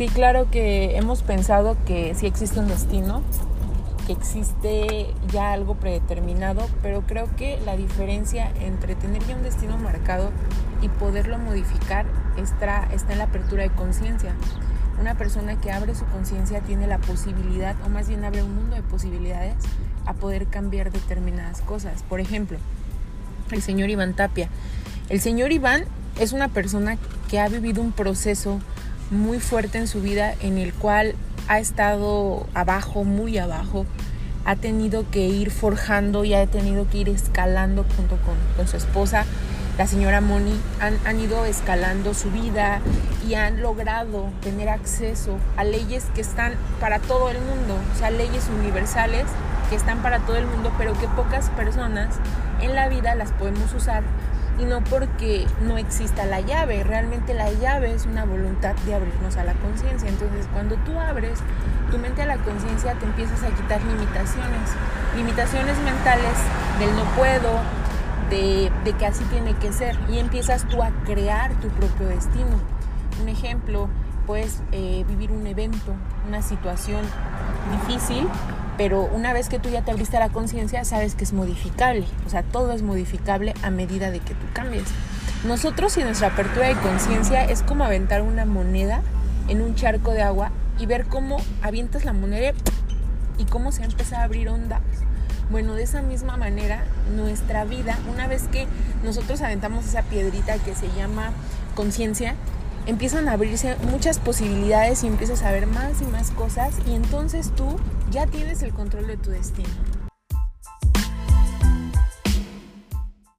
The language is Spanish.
Sí, claro que hemos pensado que sí existe un destino, que existe ya algo predeterminado, pero creo que la diferencia entre tener ya un destino marcado y poderlo modificar está, está en la apertura de conciencia. Una persona que abre su conciencia tiene la posibilidad, o más bien abre un mundo de posibilidades, a poder cambiar determinadas cosas. Por ejemplo, el señor Iván Tapia. El señor Iván es una persona que ha vivido un proceso muy fuerte en su vida en el cual ha estado abajo, muy abajo, ha tenido que ir forjando y ha tenido que ir escalando junto con, con su esposa. La señora Moni han, han, ido escalando su vida y han logrado tener acceso a leyes que están para todo el mundo, o sea, leyes universales que están para todo el mundo, pero que pocas personas en la vida las podemos usar y no porque no exista la llave, realmente la llave es una voluntad de abrirnos a la conciencia, entonces cuando tú abres tu mente a la conciencia te empiezas a quitar limitaciones, limitaciones mentales del no puedo, de, que así tiene que ser. Y empiezas tú a crear tu propio destino. Un ejemplo, puedes eh, vivir un evento, una situación difícil, pero una vez que tú ya te abriste a la conciencia, sabes que es modificable. O sea, todo es modificable a medida de que tú cambies. Nosotros y nuestra apertura de conciencia es como aventar una moneda en un charco de agua y ver cómo avientas la moneda y cómo se empieza a abrir ondas bueno, de esa misma manera, nuestra vida, una vez que nosotros aventamos esa piedrita que se llama conciencia, empiezan a abrirse muchas posibilidades y empiezas a ver más y más cosas y entonces tú ya tienes el control de tu destino.